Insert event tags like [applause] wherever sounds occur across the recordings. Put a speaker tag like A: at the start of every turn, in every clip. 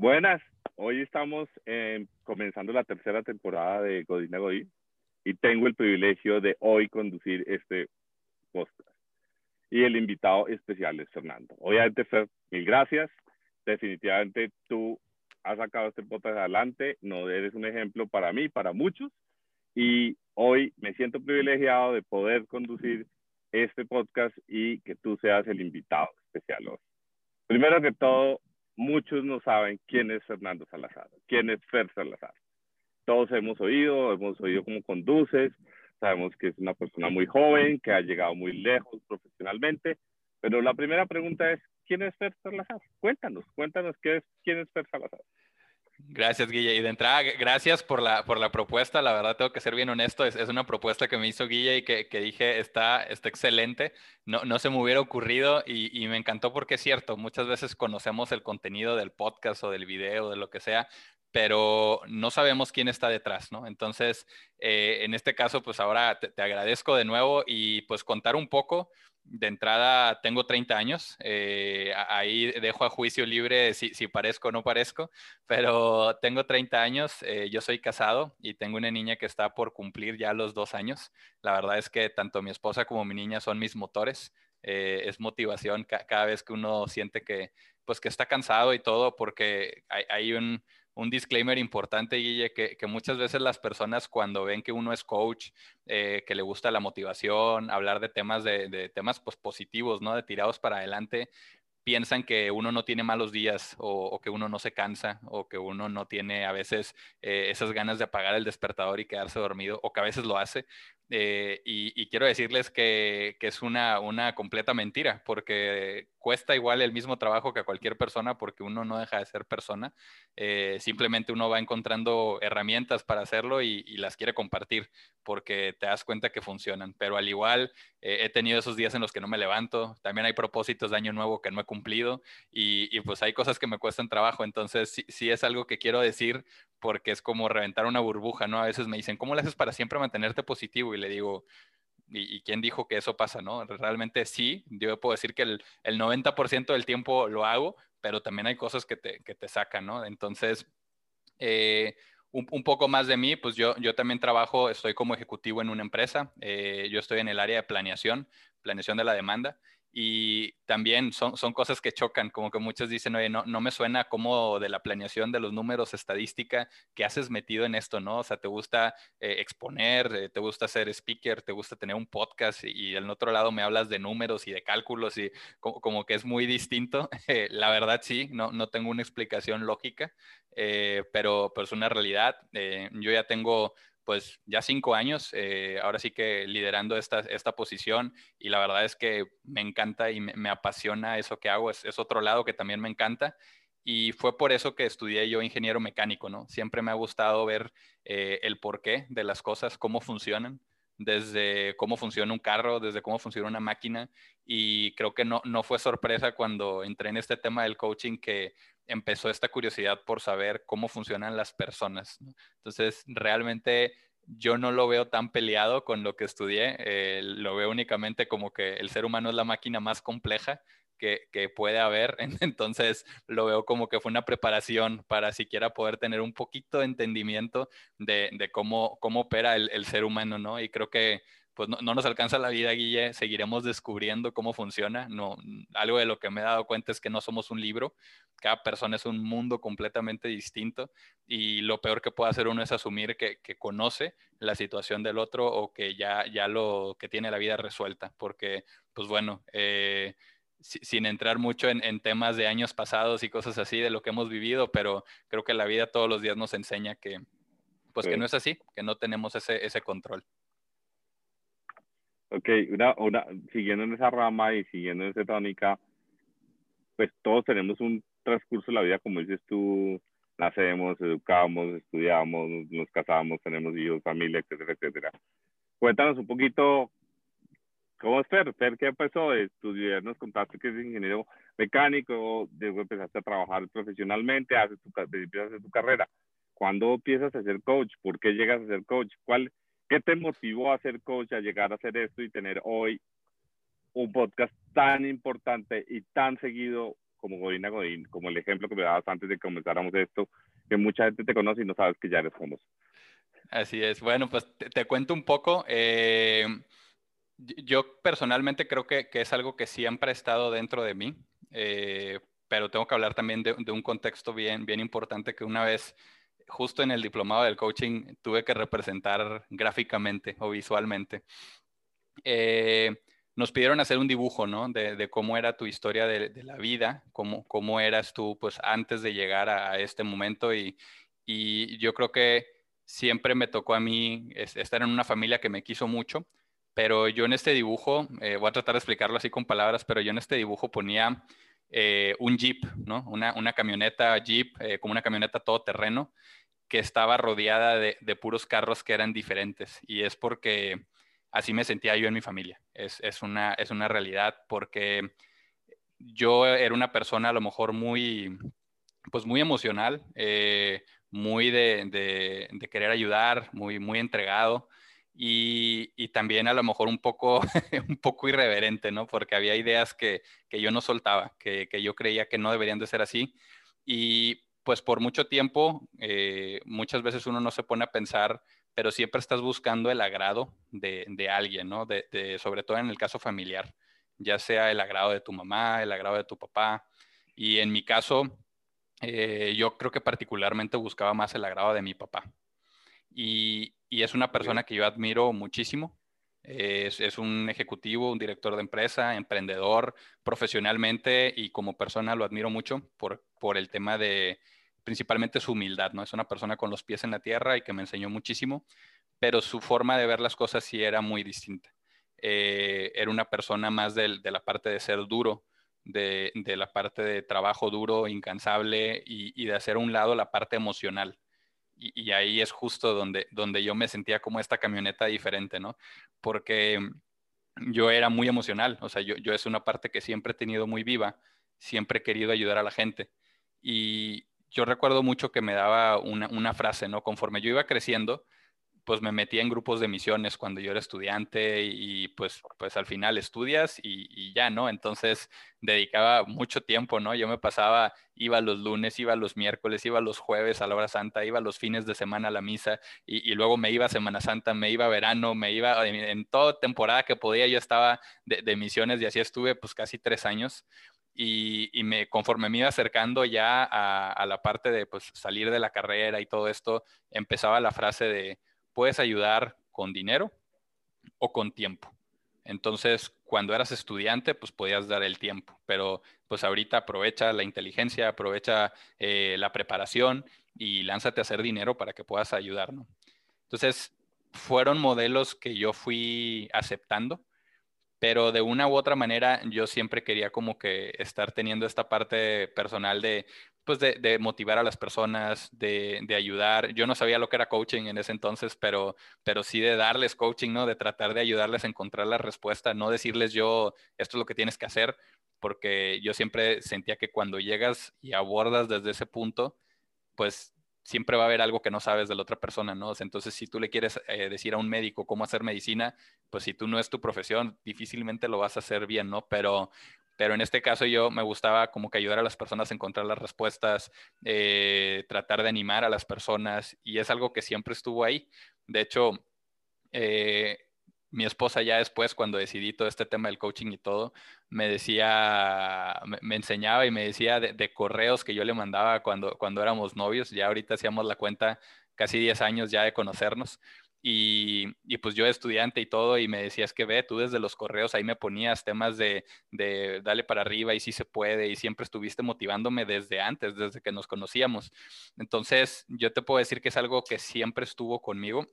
A: Buenas, hoy estamos eh, comenzando la tercera temporada de Godina Godín y tengo el privilegio de hoy conducir este podcast. Y el invitado especial es Fernando. Obviamente, Fer, mil gracias. Definitivamente tú has sacado este podcast adelante, no eres un ejemplo para mí, para muchos. Y hoy me siento privilegiado de poder conducir este podcast y que tú seas el invitado especial hoy. Primero que todo, muchos no saben quién es Fernando Salazar, quién es Fer Salazar. Todos hemos oído, hemos oído cómo conduces, sabemos que es una persona muy joven, que ha llegado muy lejos profesionalmente, pero la primera pregunta es, ¿quién es Fer Salazar? Cuéntanos, cuéntanos qué es, quién es Fer Salazar.
B: Gracias, Guille. Y de entrada, gracias por la, por la propuesta. La verdad, tengo que ser bien honesto. Es, es una propuesta que me hizo Guille y que, que dije está, está excelente. No, no, se me hubiera ocurrido y, y, me encantó porque es cierto. Muchas veces conocemos el contenido del podcast o del video, de lo que sea, pero no sabemos quién está detrás, ¿no? Entonces, eh, en este caso, pues ahora te, te agradezco de nuevo y pues contar un poco de entrada tengo 30 años, eh, ahí dejo a juicio libre si, si, parezco o no parezco, pero tengo 30 años, eh, yo soy casado y tengo una niña que está por cumplir ya los dos años. La verdad es que tanto mi esposa como mi niña son mis motores, eh, es motivación ca cada vez que uno siente que, pues, que está cansado y todo, porque hay un un disclaimer importante, Guille, que, muchas veces las personas cuando ven que uno es coach, eh, que le gusta la motivación, hablar de temas, de, temas pues, positivos, ¿no? De tirados para adelante, piensan que uno no tiene malos días o, o, que uno no se cansa o que uno no tiene a veces eh, esas ganas de apagar el despertador y quedarse dormido o que a veces lo hace. Eh, y, quiero decirles que, es una, completa mentira, porque cuesta igual el mismo trabajo que a cualquier persona, porque uno no deja de ser persona. Eh, simplemente uno va encontrando herramientas para hacerlo y, las quiere compartir, porque te das cuenta que funcionan. Pero al igual, eh, he tenido esos días en los que no me levanto. También hay propósitos de año nuevo que no he cumplido y, y pues hay cosas que me cuestan trabajo. Entonces, sí, sí es algo que quiero decir porque es como reventar una burbuja, ¿no? A veces me dicen, ¿cómo le haces para siempre mantenerte positivo? Y le digo, ¿y, y quién dijo que eso pasa, no? Realmente sí, yo puedo decir que el, el 90% del tiempo lo hago, pero también hay cosas que te, que te sacan, ¿no? Entonces, eh, un, un, poco más de mí, pues yo, yo también trabajo, estoy como ejecutivo en una empresa, eh, yo estoy en el área de planeación, planeación de la demanda, y también son, son cosas que chocan, como que muchos dicen, oye, no, no me suena como de la planeación de los números, estadística, que haces metido en esto, ¿no? O sea, te gusta eh, exponer, eh, te gusta ser speaker, te gusta tener un podcast y, del otro lado me hablas de números y de cálculos y como, como que es muy distinto. [laughs] Eh, la verdad sí, no, no tengo una explicación lógica, eh, pero, pero es una realidad. Eh, yo ya tengo pues ya cinco años, eh, ahora sí que liderando esta, esta posición y la verdad es que me encanta y me, apasiona eso que hago, es, es, otro lado que también me encanta y fue por eso que estudié yo ingeniero mecánico, ¿no? Siempre me ha gustado ver eh, el porqué de las cosas, cómo funcionan, desde cómo funciona un carro, desde cómo funciona una máquina y creo que no, no fue sorpresa cuando entré en este tema del coaching que empezó esta curiosidad por saber cómo funcionan las personas. Entonces, realmente yo no lo veo tan peleado con lo que estudié, eh, lo veo únicamente como que el ser humano es la máquina más compleja que, que, puede haber, [laughs] entonces lo veo como que fue una preparación para siquiera poder tener un poquito de entendimiento de, de cómo, cómo opera el, el, ser humano, ¿no? Y creo que pues no, no, nos alcanza la vida, Guille, seguiremos descubriendo cómo funciona. No, algo de lo que me he dado cuenta es que no somos un libro, cada persona es un mundo completamente distinto y lo peor que puede hacer uno es asumir que, que conoce la situación del otro o que ya, ya lo que tiene la vida resuelta, porque, pues bueno, eh, sin entrar mucho en, en, temas de años pasados y cosas así de lo que hemos vivido, pero creo que la vida todos los días nos enseña que, pues sí. que no es así, que no tenemos ese, ese control.
A: Ok, una, una, siguiendo en esa rama y siguiendo en esa tónica, pues todos tenemos un transcurso de la vida, como dices tú, nacemos, educamos, estudiamos, nos casamos, tenemos hijos, familia, etcétera, etcétera. Cuéntanos un poquito cómo es Fer, Fer, ¿qué pasó? Estudiar, nos contaste que es ingeniero mecánico, luego empezaste a trabajar profesionalmente, haces tu, empiezas a hacer tu carrera. ¿Cuándo empiezas a ser coach? ¿Por qué llegas a ser coach? ¿Cuál, ¿Qué te motivó a ser coach, a llegar a hacer esto y tener hoy un podcast tan importante y tan seguido como Godina Godín, como el ejemplo que me dabas antes de que comenzáramos esto, que mucha gente te conoce y no sabes que ya eres famoso.
B: Así es. Bueno, pues te, cuento un poco. Eh, yo personalmente creo que, que, es algo que siempre ha estado dentro de mí, eh, pero tengo que hablar también de, de, un contexto bien, bien importante que una vez, justo en el diplomado del coaching, tuve que representar gráficamente o visualmente. Eh, nos pidieron hacer un dibujo, ¿no? De, cómo era tu historia de, la vida, cómo, cómo eras tú, pues, antes de llegar a, a este momento y, y yo creo que siempre me tocó a mí estar en una familia que me quiso mucho pero yo en este dibujo, eh, voy a tratar de explicarlo así con palabras, pero yo en este dibujo ponía eh, un jeep, ¿no? Una, una camioneta jeep, eh, como una camioneta todoterreno, que estaba rodeada de, de, puros carros que eran diferentes. Y es porque así me sentía yo en mi familia. Es, es, una, es una realidad porque yo era una persona a lo mejor muy, pues muy emocional, muy de, de, de, querer ayudar, muy, muy entregado y, también a lo mejor un poco, [laughs] un poco irreverente, ¿no? Porque había ideas que, que yo no soltaba, que, que, yo creía que no deberían de ser así. Y pues por mucho tiempo, eh, muchas veces uno no se pone a pensar, pero siempre estás buscando el agrado de, de alguien, ¿no? De, sobre todo en el caso familiar, ya sea el agrado de tu mamá, el agrado de tu papá. Y en mi caso, eh, yo creo que particularmente buscaba más el agrado de mi papá. Y, y es una persona que yo admiro muchísimo. Es, es, un ejecutivo, un director de empresa, emprendedor, profesionalmente y como persona lo admiro mucho por, por el tema de principalmente su humildad, ¿no? Es una persona con los pies en la tierra y que me enseñó muchísimo, pero su forma de ver las cosas sí era muy distinta. Eh, era una persona más de, de, la parte de ser duro, de, de, la parte de trabajo duro, incansable y, y de hacer a un lado la parte emocional y, ahí es justo donde, donde yo me sentía como esta camioneta diferente, ¿no? Porque yo era muy emocional, o sea, yo, yo es una parte que siempre he tenido muy viva, siempre he querido ayudar a la gente. Y yo recuerdo mucho que me daba una, una frase, ¿no? Conforme yo iba creciendo, pues me metía en grupos de misiones cuando yo era estudiante y pues, pues al final estudias y, ya, ¿no? Entonces dedicaba mucho tiempo, ¿no? Yo me pasaba, iba los lunes, iba los miércoles, iba los jueves a la hora santa, iba los fines de semana a la misa y, luego me iba a Semana Santa, me iba a verano, me iba en, toda temporada que podía, yo estaba de, misiones y así estuve pues casi tres años. Y, y, me, conforme me iba acercando ya a, a, la parte de pues, salir de la carrera y todo esto, empezaba la frase de, puedes ayudar con dinero o con tiempo. Entonces, cuando eras estudiante, pues podías dar el tiempo, pero pues ahorita aprovecha la inteligencia, aprovecha eh, la preparación y lánzate a hacer dinero para que puedas ayudar, ¿no? Entonces, fueron modelos que yo fui aceptando, pero de una u otra manera yo siempre quería como que estar teniendo esta parte personal de, pues de, motivar a las personas, de, ayudar. Yo no sabía lo que era coaching en ese entonces, pero, pero sí de darles coaching, ¿no? De tratar de ayudarles a encontrar la respuesta, no decirles yo, esto es lo que tienes que hacer, porque yo siempre sentía que cuando llegas y abordas desde ese punto, pues siempre va a haber algo que no sabes de la otra persona, ¿no? Entonces, si tú le quieres eh, decir a un médico cómo hacer medicina, pues si tú no es tu profesión, difícilmente lo vas a hacer bien, ¿no? Pero, pero en este caso yo me gustaba como que ayudar a las personas a encontrar las respuestas, eh, tratar de animar a las personas y es algo que siempre estuvo ahí. De hecho, eh, mi esposa ya después, cuando decidí todo este tema del coaching y todo, me decía, me, enseñaba y me decía de, de, correos que yo le mandaba cuando, cuando éramos novios, ya ahorita hacíamos la cuenta casi 10 años ya de conocernos y, y, pues yo estudiante y todo, y me decías que ve, tú desde los correos ahí me ponías temas de, de dale para arriba y si sí se puede, y siempre estuviste motivándome desde antes, desde que nos conocíamos. Entonces, yo te puedo decir que es algo que siempre estuvo conmigo,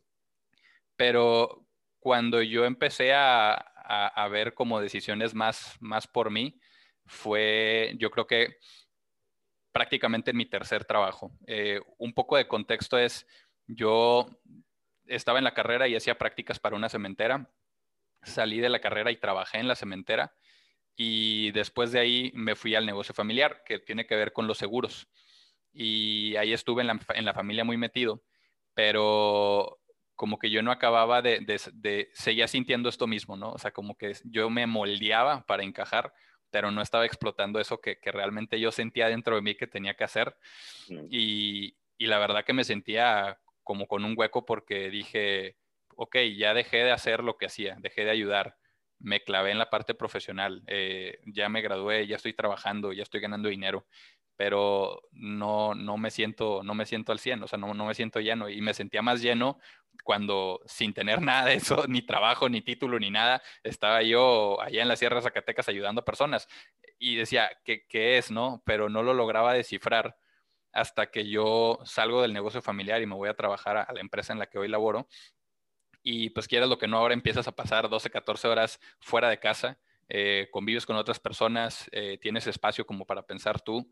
B: pero cuando yo empecé a, a, a ver como decisiones más, más por mí, fue, yo creo que prácticamente en mi tercer trabajo. Eh, un poco de contexto es, yo estaba en la carrera y hacía prácticas para una cementera. Salí de la carrera y trabajé en la cementera. Y después de ahí me fui al negocio familiar, que tiene que ver con los seguros. Y ahí estuve en la, en la familia muy metido, pero como que yo no acababa de, de, de, seguía sintiendo esto mismo, ¿no? O sea, como que yo me moldeaba para encajar, pero no estaba explotando eso que, realmente yo sentía dentro de mí que tenía que hacer. Y, y la verdad que me sentía como con un hueco porque dije, ok, ya dejé de hacer lo que hacía, dejé de ayudar, me clavé en la parte profesional, eh, ya me gradué, ya estoy trabajando, ya estoy ganando dinero, pero no, no, me, siento, no me siento al 100, o sea, no, no me siento lleno y me sentía más lleno cuando sin tener [laughs] nada de eso, ni trabajo, ni título, ni nada, estaba yo allá en la Sierra de Zacatecas ayudando a personas y decía, ¿qué, qué es, no? Pero no lo lograba descifrar hasta que yo salgo del negocio familiar y me voy a trabajar a la empresa en la que hoy laboro y pues quieras lo que no, ahora empiezas a pasar 12, 14 horas fuera de casa, eh, convives con otras personas, eh, tienes espacio como para pensar tú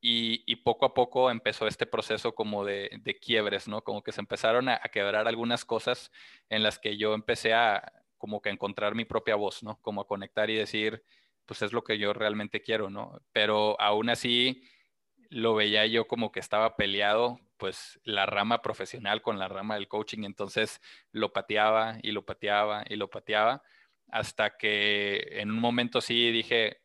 B: y, poco a poco empezó este proceso como de, quiebres, ¿no? Como que se empezaron a, quebrar algunas cosas en las que yo empecé a como que encontrar mi propia voz, ¿no? Como a conectar y decir, pues es lo que yo realmente quiero, ¿no? Pero aún así lo veía yo como que estaba peleado pues la rama profesional con la rama del coaching, entonces lo pateaba y lo pateaba y lo pateaba hasta que en un momento sí dije,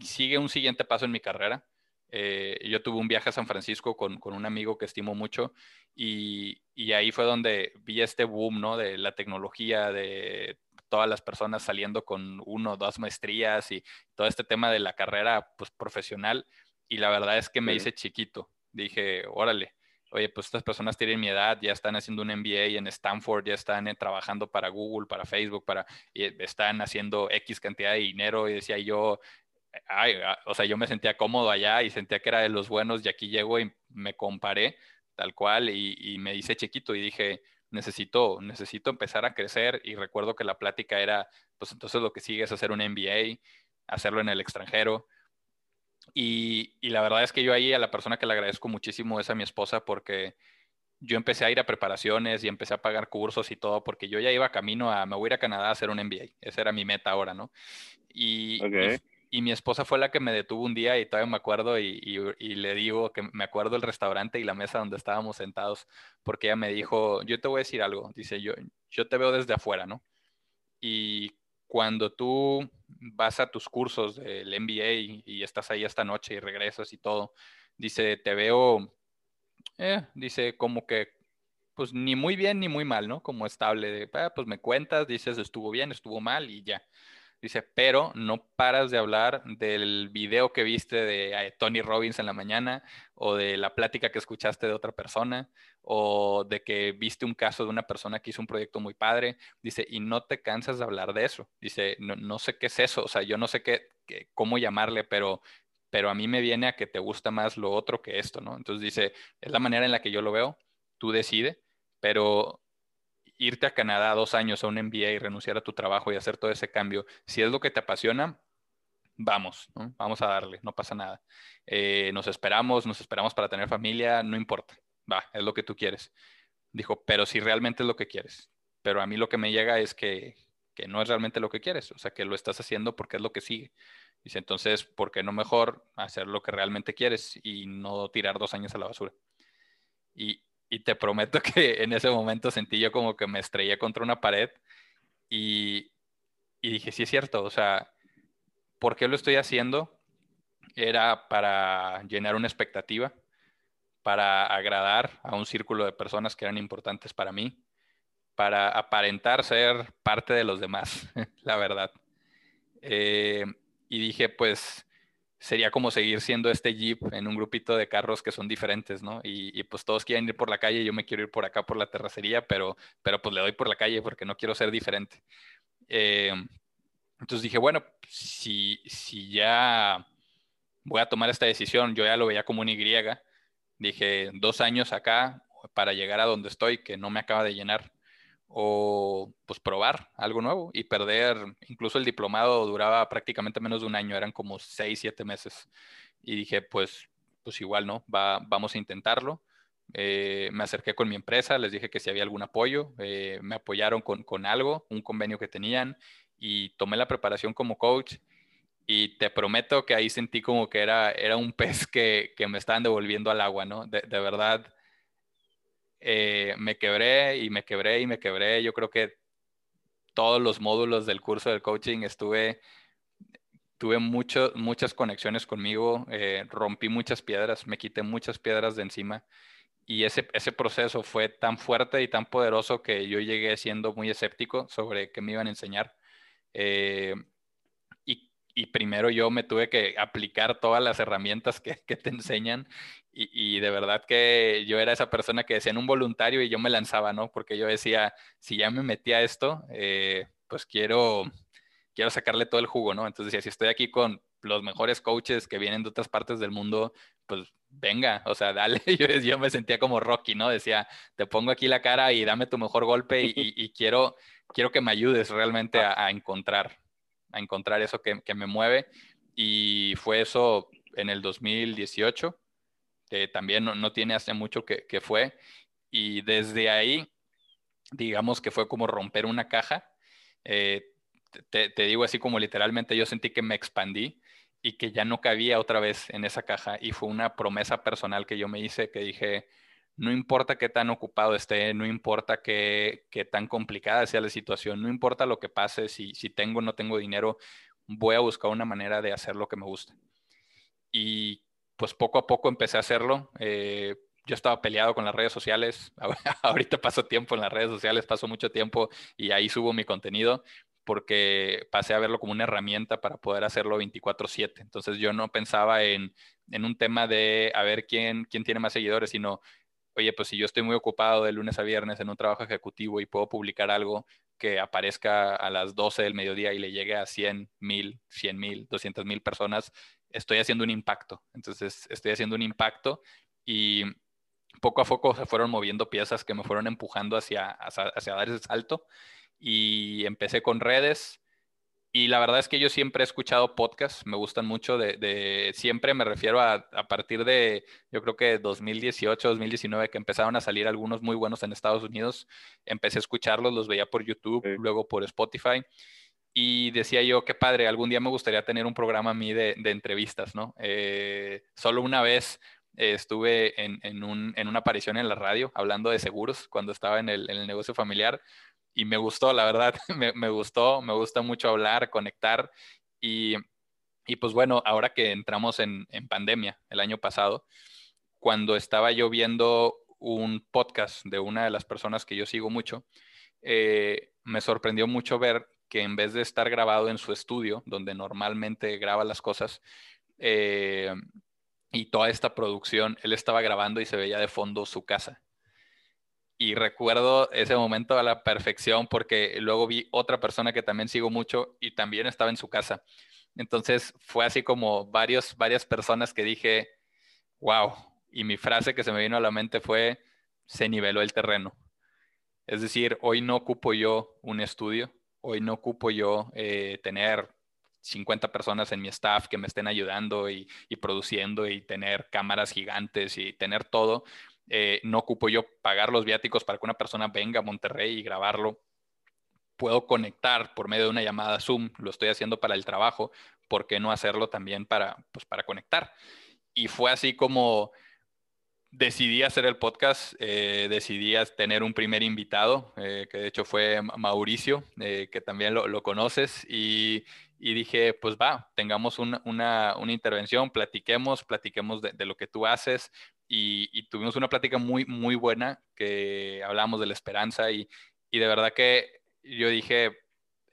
B: sigue un siguiente paso en mi carrera. Eh, yo tuve un viaje a San Francisco con, un amigo que estimo mucho y, y, ahí fue donde vi este boom, ¿no? De la tecnología, de todas las personas saliendo con uno o dos maestrías y todo este tema de la carrera pues, profesional. Y la verdad es que me hice chiquito. Dije, órale, oye, pues estas personas tienen mi edad, ya están haciendo un MBA en Stanford, ya están eh, trabajando para Google, para Facebook, para, y están haciendo X cantidad de dinero y decía yo, ay, ah, o sea, yo me sentía cómodo allá y sentía que era de los buenos y aquí llego y me comparé tal cual y, y me hice chiquito y dije, necesito, necesito empezar a crecer y recuerdo que la plática era, pues entonces lo que sigue es hacer un MBA, hacerlo en el extranjero y, la verdad es que yo ahí a la persona que le agradezco muchísimo es a mi esposa porque yo empecé a ir a preparaciones y empecé a pagar cursos y todo porque yo ya iba camino a, me voy a ir a Canadá a hacer un MBA. Esa era mi meta ahora, ¿no? Y, y, mi esposa fue la que me detuvo un día y todavía me acuerdo y, y, le digo que me acuerdo el restaurante y la mesa donde estábamos sentados porque ella me dijo, yo te voy a decir algo, dice, yo, yo te veo desde afuera, ¿no? Y cuando tú vas a tus cursos del MBA y, estás ahí esta noche y regresas y todo, dice, te veo, eh, dice, como que, pues ni muy bien ni muy mal, ¿no? Como estable, de, ah, pues me cuentas, dices, estuvo bien, estuvo mal y ya. Dice, pero no paras de hablar del video que viste de eh, Tony Robbins en la mañana o de la plática que escuchaste de otra persona o de que viste un caso de una persona que hizo un proyecto muy padre. Dice, y no te cansas de hablar de eso. Dice, no, sé qué es eso, o sea, yo no sé qué, cómo llamarle, pero, pero a mí me viene a que te gusta más lo otro que esto, ¿no? Entonces dice, es la manera en la que yo lo veo, tú decides, pero irte a Canadá dos años a un MBA y renunciar a tu trabajo y hacer todo ese cambio, si es lo que te apasiona, vamos, vamos a darle, no pasa nada. Eh, nos esperamos, nos esperamos para tener familia, no importa, va, es lo que tú quieres. Dijo, pero si realmente es lo que quieres. Pero a mí lo que me llega es que, que no es realmente lo que quieres, o sea, que lo estás haciendo porque es lo que sigue. Dice, entonces, ¿por qué no mejor hacer lo que realmente quieres y no tirar dos años a la basura? Y, y te prometo [laughs] que en ese momento sentí yo como que me estrellé contra una pared y, y dije, sí es cierto, o sea, ¿por qué lo estoy haciendo? Era para llenar una expectativa, para agradar a un círculo de personas que eran importantes para mí, para aparentar ser parte de los demás, [laughs] la verdad. Eh, y dije, pues sería como seguir siendo este Jeep en un grupito de carros que son diferentes, ¿no? Y, pues todos quieren ir por la calle, yo me quiero ir por acá por la terracería, pero, pero pues le doy por la calle porque no quiero ser diferente. Eh, entonces dije, bueno, si, si ya voy a tomar esta decisión, yo ya lo veía como un Y, dije, dos años acá para llegar a donde estoy, que no me acaba de llenar o pues probar algo nuevo y perder, incluso el diplomado duraba prácticamente menos de un año, eran como seis, siete meses. Y dije, pues, pues igual, ¿no? Va, vamos a intentarlo. Eh, me acerqué con mi empresa, les dije que si había algún apoyo, eh, me apoyaron con, con algo, un convenio que tenían y tomé la preparación como coach y te prometo que ahí sentí como que era, era un pez que, que me estaban devolviendo al agua, ¿no? De, de verdad, eh, me quebré y me quebré y me quebré. Yo creo que todos los módulos del curso del coaching estuve tuve mucho, muchas conexiones conmigo, eh, rompí muchas piedras, me quité muchas piedras de encima y ese, ese proceso fue tan fuerte y tan poderoso que yo llegué siendo muy escéptico sobre qué me iban a enseñar. Eh, y, primero yo me tuve que aplicar todas las herramientas que, que te enseñan y, y, de verdad que yo era esa persona que decía en un voluntario y yo me lanzaba, ¿no? Porque yo decía, si ya me metí a esto, eh, pues quiero, quiero sacarle todo el jugo, ¿no? Entonces decía, si estoy aquí con los mejores coaches que vienen de otras partes del mundo, pues venga, o sea, [laughs] dale. Yo, yo, me sentía como Rocky, ¿no? Decía, te pongo aquí la cara y dame tu mejor golpe y, y quiero, quiero que me ayudes realmente a, a encontrar, a encontrar eso que, que, me mueve. Y fue eso en el 2018, que también no, no tiene hace mucho que, que, fue. Y desde ahí, digamos que fue como romper una caja. Eh, te, te digo así como literalmente, yo sentí que me expandí y que ya no cabía otra vez en esa caja. Y fue una promesa personal que yo me hice que dije, no importa qué tan ocupado esté, no importa qué, tan complicada sea la situación, no importa lo que pase, si, si tengo o no tengo dinero, voy a buscar una manera de hacer lo que me gusta. Y pues poco a poco empecé a hacerlo. Eh, yo estaba peleado con las redes sociales. [laughs] Ahorita paso tiempo en las redes sociales, paso mucho tiempo y ahí subo mi contenido, porque pasé a verlo como una herramienta para poder hacerlo 24/7. Entonces yo no pensaba en, en, un tema de a ver quién, quién tiene más seguidores, sino, oye, pues si yo estoy muy ocupado de lunes a viernes en un trabajo ejecutivo y puedo publicar algo que aparezca a las 12 del mediodía y le llegue a 100 mil, 100 mil, 200 mil personas, estoy haciendo un impacto. Entonces estoy haciendo un impacto y poco a poco se fueron moviendo piezas que me fueron empujando hacia, hacia, hacia dar ese salto y empecé con redes. Y la verdad es que yo siempre he escuchado podcasts, me gustan mucho, de, de siempre me refiero a, a, partir de, yo creo que 2018, 2019, que empezaron a salir algunos muy buenos en Estados Unidos, empecé a escucharlos, los veía por YouTube, sí. luego por Spotify, y decía yo, qué padre, algún día me gustaría tener un programa a mí de, de entrevistas, ¿no? Eh, solo una vez eh, estuve en, en, un, en, una aparición en la radio hablando de seguros cuando estaba en el, en el negocio familiar y me gustó, la verdad, [laughs] me, gustó, me gusta mucho hablar, conectar y, y pues bueno, ahora que entramos en, en, pandemia el año pasado, cuando estaba yo viendo un podcast de una de las personas que yo sigo mucho, eh, me sorprendió mucho ver que en vez de estar grabado en su estudio, donde normalmente graba las cosas, eh, y toda esta producción, él estaba grabando y se veía de fondo su casa y recuerdo ese momento a la perfección porque luego vi otra persona que también sigo mucho y también estaba en su casa. Entonces fue así como varios, varias personas que dije, wow, y mi frase que se me vino a la mente fue, se niveló el terreno. Es decir, hoy no ocupo yo un estudio, hoy no ocupo yo eh, tener 50 personas en mi staff que me estén ayudando y, y, produciendo y tener cámaras gigantes y tener todo eh, no ocupo yo pagar los viáticos para que una persona venga a Monterrey y grabarlo. Puedo conectar por medio de una llamada Zoom, lo estoy haciendo para el trabajo, ¿por qué no hacerlo también para, pues, para conectar? Y fue así como decidí hacer el podcast, eh, decidí tener un primer invitado, eh, que de hecho fue Mauricio, eh, que también lo, conoces, y, dije, pues va, tengamos una, una, una intervención, platiquemos, platiquemos de, lo que tú haces, y, tuvimos una plática muy, muy buena que hablamos de la esperanza y, y, de verdad que yo dije,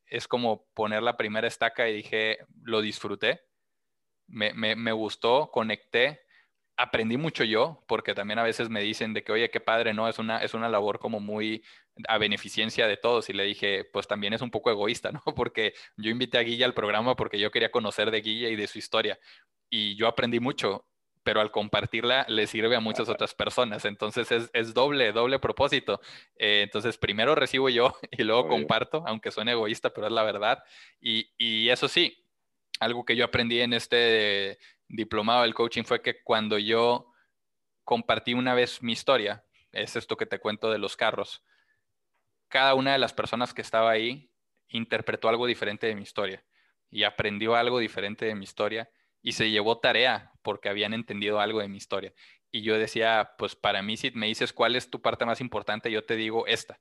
B: es como poner la primera estaca y dije, lo disfruté, me, me, me gustó, conecté, aprendí mucho yo, porque también a veces me dicen de que, oye, qué padre, ¿no? Es una, es una labor como muy a beneficencia de todos. Y le dije, pues también es un poco egoísta, ¿no? [laughs] Porque yo invité a Guilla al programa porque yo quería conocer de Guilla y de su historia. Y yo aprendí mucho pero al compartirla le sirve a muchas otras personas. Entonces es, es doble, doble propósito. Eh, entonces primero recibo yo [laughs] y luego comparto, aunque suene egoísta, pero es la verdad. Y, y, eso sí, algo que yo aprendí en este diplomado del coaching fue que cuando yo compartí una vez mi historia, es esto que te cuento de los carros, cada una de las personas que estaba ahí interpretó algo diferente de mi historia y aprendió algo diferente de mi historia y se llevó tarea porque habían entendido algo de mi historia. Y yo decía, pues para mí si me dices cuál es tu parte más importante, yo te digo esta.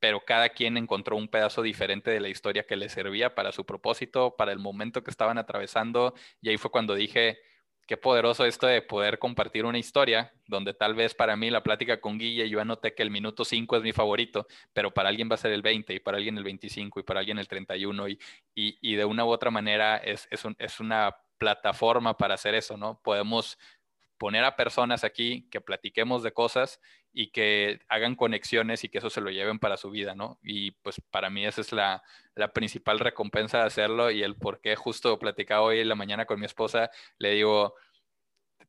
B: pero cada quien encontró un pedazo diferente de la historia que le servía para su propósito, para el momento que estaban atravesando, y ahí fue cuando dije, qué poderoso esto de poder compartir una historia donde tal vez para mí la plática con Guille, yo anoté que el minuto 5 es mi favorito, pero para alguien va a ser el 20 y para alguien el 25 y para alguien el 31 y, y, y de una u otra manera es, es, un, es una plataforma para hacer eso, ¿no? Podemos poner a personas aquí que platiquemos de cosas y que hagan conexiones y que eso se lo lleven para su vida, ¿no? Y pues para mí esa es la, la principal recompensa de hacerlo y el por qué justo platicaba hoy en la mañana con mi esposa, le digo,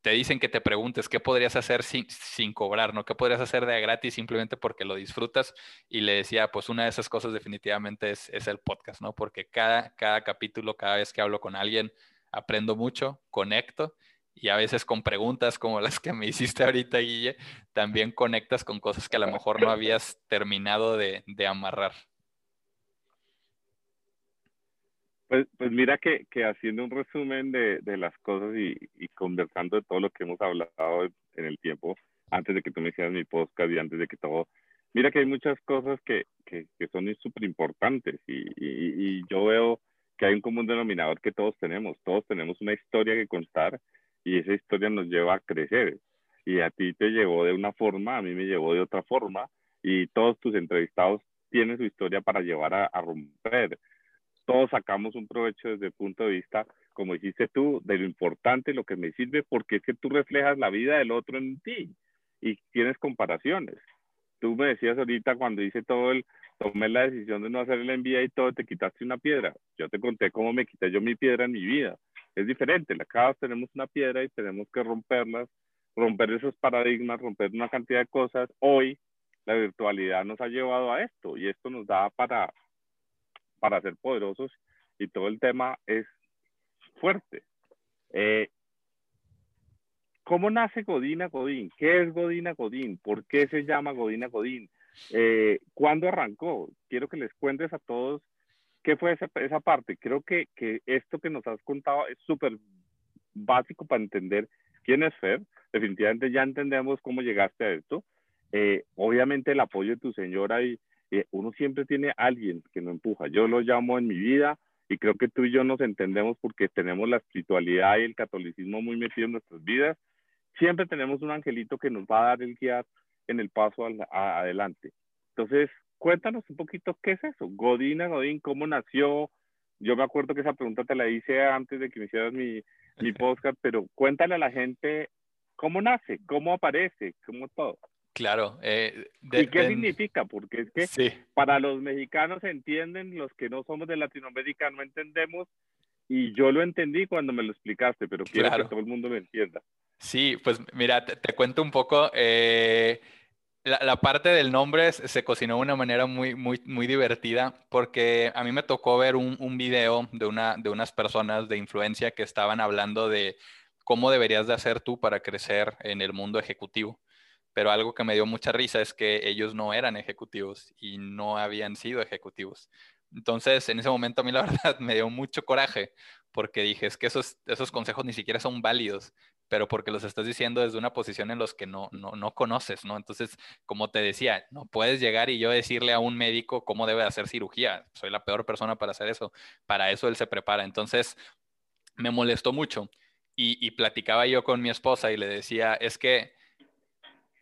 B: te dicen que te preguntes qué podrías hacer sin, sin, cobrar, ¿no? ¿Qué podrías hacer de gratis simplemente porque lo disfrutas? Y le decía, pues una de esas cosas definitivamente es, es el podcast, ¿no? Porque cada, cada capítulo, cada vez que hablo con alguien, aprendo mucho, conecto y a veces con preguntas como las que me hiciste ahorita, Guille, también conectas con cosas que a lo mejor no habías terminado de, de amarrar.
A: Pues, pues mira que, que, haciendo un resumen de, de las cosas y, y, conversando de todo lo que hemos hablado en el tiempo, antes de que tú me hicieras mi podcast y antes de que todo, mira que hay muchas cosas que, que, que son súper importantes y, y, y yo veo que hay un común denominador que todos tenemos, todos tenemos una historia que contar y esa historia nos lleva a crecer. Y a ti te llevó de una forma, a mí me llevó de otra forma, y todos tus entrevistados tienen su historia para llevar a, romper. Todos sacamos un provecho desde el punto de vista, como dijiste tú, de lo importante, lo que me sirve, porque es que tú reflejas la vida del otro en ti y tienes comparaciones. Tú me decías ahorita cuando hice todo el, tomé la decisión de no hacer el MBA y todo, te quitaste una piedra. Yo te conté cómo me quité yo mi piedra en mi vida es diferente. Cada tenemos una piedra y tenemos que romperlas, romper esos paradigmas, romper una cantidad de cosas. Hoy la virtualidad nos ha llevado a esto y esto nos da para, para ser poderosos y todo el tema es fuerte. Eh, ¿Cómo nace Godina Godín? ¿Qué es Godina Godín? ¿Por qué se llama Godina Godín? Eh, ¿Cuándo arrancó? Quiero que les cuentes a todos ¿qué fue esa, esa parte? Creo que, que, esto que nos has contado es súper básico para entender quién es Fer. Definitivamente ya entendemos cómo llegaste a esto. Eh, obviamente el apoyo de tu señora y eh, uno siempre tiene alguien que nos empuja. Yo lo llamo en mi vida y creo que tú y yo nos entendemos porque tenemos la espiritualidad y el catolicismo muy metido en nuestras vidas. Siempre tenemos un angelito que nos va a dar el guía en el paso al, a, adelante. Entonces, cuéntanos un poquito qué es eso. Godina, Godín, ¿cómo nació? Yo me acuerdo que esa pregunta te la hice antes de que me hicieras mi, mi [laughs] podcast, pero cuéntale a la gente cómo nace, cómo aparece, cómo todo.
B: Claro.
A: Eh, ¿Y qué significa? Porque es que para los mexicanos entienden, los que no somos de Latinoamérica no entendemos, y yo lo entendí cuando me lo explicaste, pero quiero que todo el mundo lo entienda.
B: Sí, pues mira, te, te cuento un poco. Eh, la, parte del nombre se cocinó de una manera muy, muy, muy divertida porque a mí me tocó ver un, un, video de, una, de unas personas de influencia que estaban hablando de cómo deberías de hacer tú para crecer en el mundo ejecutivo. Pero algo que me dio mucha risa es que ellos no eran ejecutivos y no habían sido ejecutivos. Entonces, en ese momento a mí la [laughs] verdad me dio mucho coraje porque dije, es que esos, esos consejos ni siquiera son válidos pero porque los estás diciendo desde una posición en los que no, no, no conoces, ¿no? Entonces, como te decía, no puedes llegar y yo decirle a un médico cómo debe hacer cirugía. Soy la peor persona para hacer eso. Para eso él se prepara. Entonces, me molestó mucho y, y platicaba yo con mi esposa y le decía, es que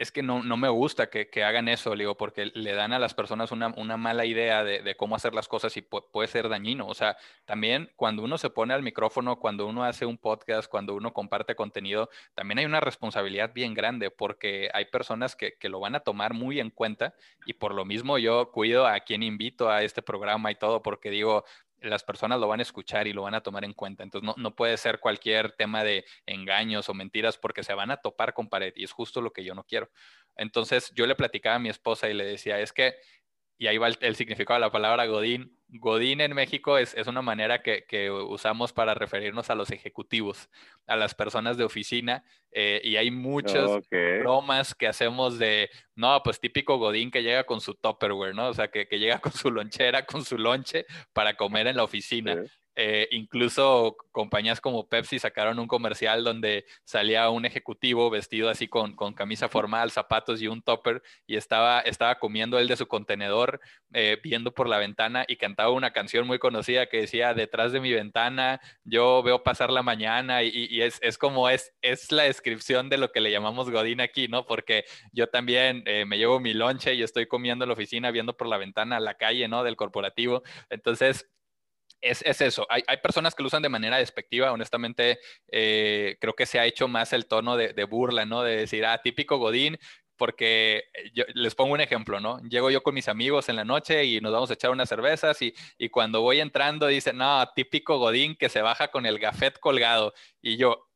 B: es que no, no me gusta que, que, hagan eso, digo, porque le dan a las personas una, una mala idea de, de, cómo hacer las cosas y puede ser dañino. O sea, también cuando uno se pone al micrófono, cuando uno hace un podcast, cuando uno comparte contenido, también hay una responsabilidad bien grande porque hay personas que, que lo van a tomar muy en cuenta y por lo mismo yo cuido a quien invito a este programa y todo, porque digo, las personas lo van a escuchar y lo van a tomar en cuenta. Entonces, no, no, puede ser cualquier tema de engaños o mentiras porque se van a topar con pared y es justo lo que yo no quiero. Entonces, yo le platicaba a mi esposa y le decía, es que y ahí va el, significado de la palabra Godín. Godín en México es, es una manera que, que, usamos para referirnos a los ejecutivos, a las personas de oficina, eh, y hay muchas bromas que hacemos de, no, pues típico Godín que llega con su Tupperware, ¿no? O sea, que, que llega con su lonchera, con su lonche para comer en la oficina. Eh, incluso compañías como Pepsi sacaron un comercial donde salía un ejecutivo vestido así con, camisa formal, zapatos y un topper y estaba, estaba comiendo él de su contenedor, eh, viendo por la ventana y cantaba una canción muy conocida que decía, detrás de mi ventana, yo veo pasar la mañana y, es, es, como es, es la descripción de lo que le llamamos Godín aquí, ¿no? Porque yo también eh, me llevo mi lonche y estoy comiendo en la oficina, viendo por la ventana la calle, ¿no? Del corporativo. Entonces, es, eso. Hay, personas que lo usan de manera despectiva. Honestamente, eh, creo que se ha hecho más el tono de, burla, ¿no? De decir, ah, típico Godín, porque yo, les pongo un ejemplo, ¿no? Llego yo con mis amigos en la noche y nos vamos a echar unas cervezas y, y cuando voy entrando dicen, no, típico Godín que se baja con el gafet colgado. Y yo,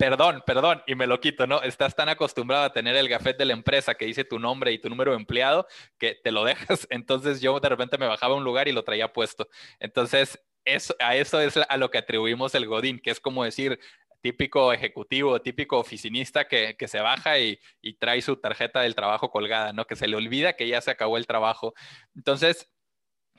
B: perdón, perdón, y me lo quito, ¿no? Estás tan acostumbrado a tener el gafet de la empresa que dice tu nombre y tu número de empleado que te lo [laughs] dejas. Entonces yo de repente me bajaba a un lugar y lo traía puesto. Entonces, eso, a eso es a lo que atribuimos el Godín, que es como decir, típico ejecutivo, típico oficinista que, se baja y, trae su tarjeta del trabajo colgada, ¿no? Que se le olvida que ya se acabó el trabajo. Entonces,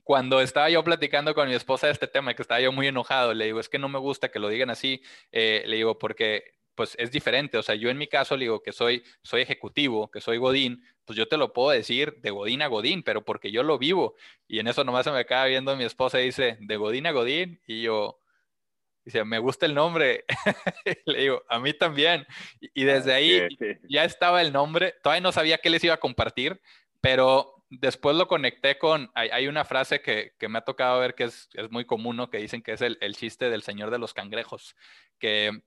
B: cuando estaba yo platicando con mi esposa de este tema, que estaba yo muy enojado, le digo, es que no me gusta que lo digan así, eh, le digo, porque pues es diferente. O sea, yo en mi caso le digo que soy, soy ejecutivo, que soy Godín, pues yo te lo puedo decir de Godín a Godín, pero porque yo lo vivo. Y en eso nomás se me acaba viendo mi esposa y dice, de Godín a Godín, y yo, dice, me gusta el nombre. [laughs] le digo, a mí también. Y, desde ahí ya estaba el nombre, todavía no sabía qué les iba a compartir, pero después lo conecté con, hay, una frase que, me ha tocado ver que es, muy común, ¿no? Que dicen que es el, el chiste del señor de los cangrejos, que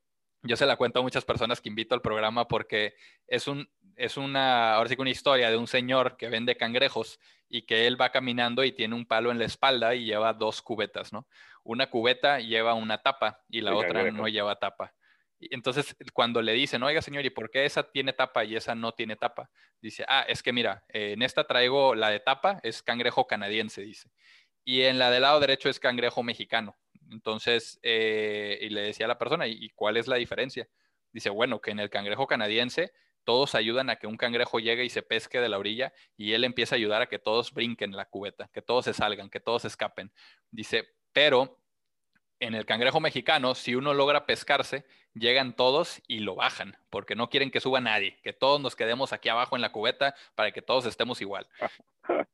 B: yo se la cuento a muchas personas que invito al programa porque es, un, es una, ahora sí que una historia de un señor que vende cangrejos y que él va caminando y tiene un palo en la espalda y lleva dos cubetas, ¿no? Una cubeta lleva una tapa y la otra no lleva tapa. Entonces, cuando le dicen, oiga señor, ¿y por qué esa tiene tapa y esa no tiene tapa? Dice, ah, es que mira, en esta traigo la de tapa, es cangrejo canadiense, dice. Y en la del lado derecho es cangrejo mexicano. Entonces, eh, y le decía a la persona, ¿y cuál es la diferencia? Dice, bueno, que en el cangrejo canadiense todos ayudan a que un cangrejo llegue y se pesque de la orilla y él empieza a ayudar a que todos brinquen la cubeta, que todos se salgan, que todos escapen. Dice, pero en el cangrejo mexicano, si uno logra pescarse, llegan todos y lo bajan, porque no quieren que suba nadie, que todos nos quedemos aquí abajo en la cubeta para que todos estemos igual. [laughs]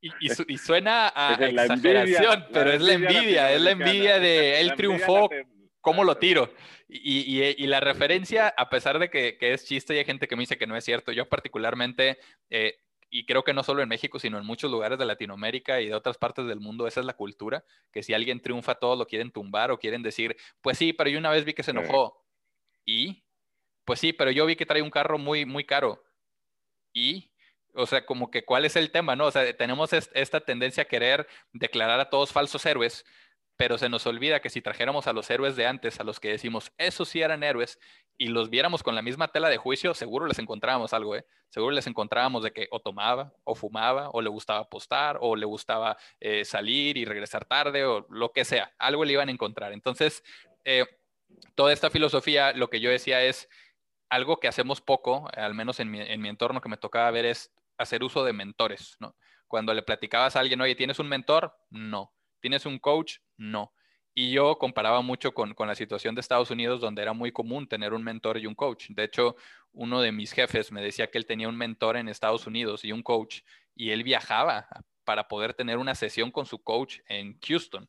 B: Y, suena a exageración, pero es la envidia, es la envidia de él triunfó, ¿cómo lo tiro? Y, la referencia, a pesar de que, es chiste y hay gente que me dice que no es cierto, yo particularmente, eh, y creo que no solo en México, sino en muchos lugares de Latinoamérica y de otras partes del mundo, esa es la cultura, que si alguien triunfa todos lo quieren tumbar o quieren decir, pues sí, pero yo una vez vi que se enojó. ¿Y? Pues sí, pero yo vi que trae un carro muy, muy caro. ¿Y? O sea, como que cuál es el tema, ¿no? O sea, tenemos esta tendencia a querer declarar a todos falsos héroes, pero se nos olvida que si trajéramos a los héroes de antes, a los que decimos, esos sí eran héroes, y los viéramos con la misma tela de juicio, seguro les encontrábamos algo, ¿eh? Seguro les encontrábamos de que o tomaba, o fumaba, o le gustaba apostar, o le gustaba eh, salir y regresar tarde, o lo que sea, algo le iban a encontrar. Entonces, eh, toda esta filosofía, lo que yo decía es, algo que hacemos poco, al menos en mi, en mi entorno que me tocaba ver, es hacer uso de mentores, ¿no? Cuando le platicabas a alguien, oye, ¿tienes un mentor? No. ¿Tienes un coach? No. Y yo comparaba mucho con, la situación de Estados Unidos, donde era muy común tener un mentor y un coach. De hecho, uno de mis jefes me decía que él tenía un mentor en Estados Unidos y un coach, y él viajaba para poder tener una sesión con su coach en Houston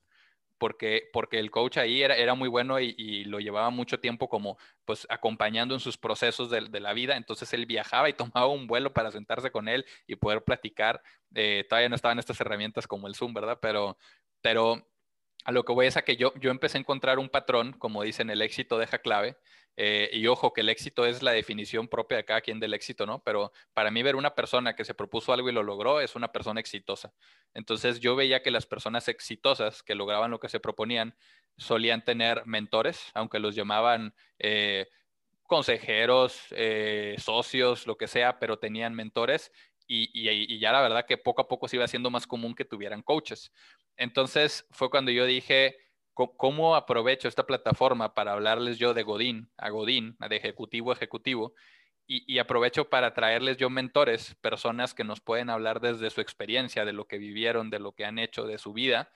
B: porque, porque el coach ahí era, era muy bueno y, lo llevaba mucho tiempo como pues acompañando en sus procesos de, la vida. Entonces él viajaba y [laughs] tomaba un vuelo para sentarse con él y poder platicar. Eh, todavía no estaban estas herramientas como el Zoom, ¿verdad? Pero, pero a lo que voy es a que yo, yo empecé a encontrar un patrón, como dicen, el éxito deja clave. Eh, y ojo, que el éxito es la definición propia de cada quien del éxito, ¿no? Pero para mí ver una persona que se propuso algo y lo logró es una persona exitosa. Entonces yo veía que las personas exitosas que lograban lo que se proponían solían tener mentores, aunque los llamaban eh, consejeros, eh, socios, lo que sea, pero tenían mentores y, ya la verdad que poco a poco se iba haciendo más común que tuvieran coaches. Entonces fue cuando yo dije, ¿cómo aprovecho esta plataforma para hablarles yo de Godín a Godín, de ejecutivo a ejecutivo? Y, aprovecho para traerles yo mentores, personas que nos pueden hablar desde su experiencia, de lo que vivieron, de lo que han hecho, de su vida.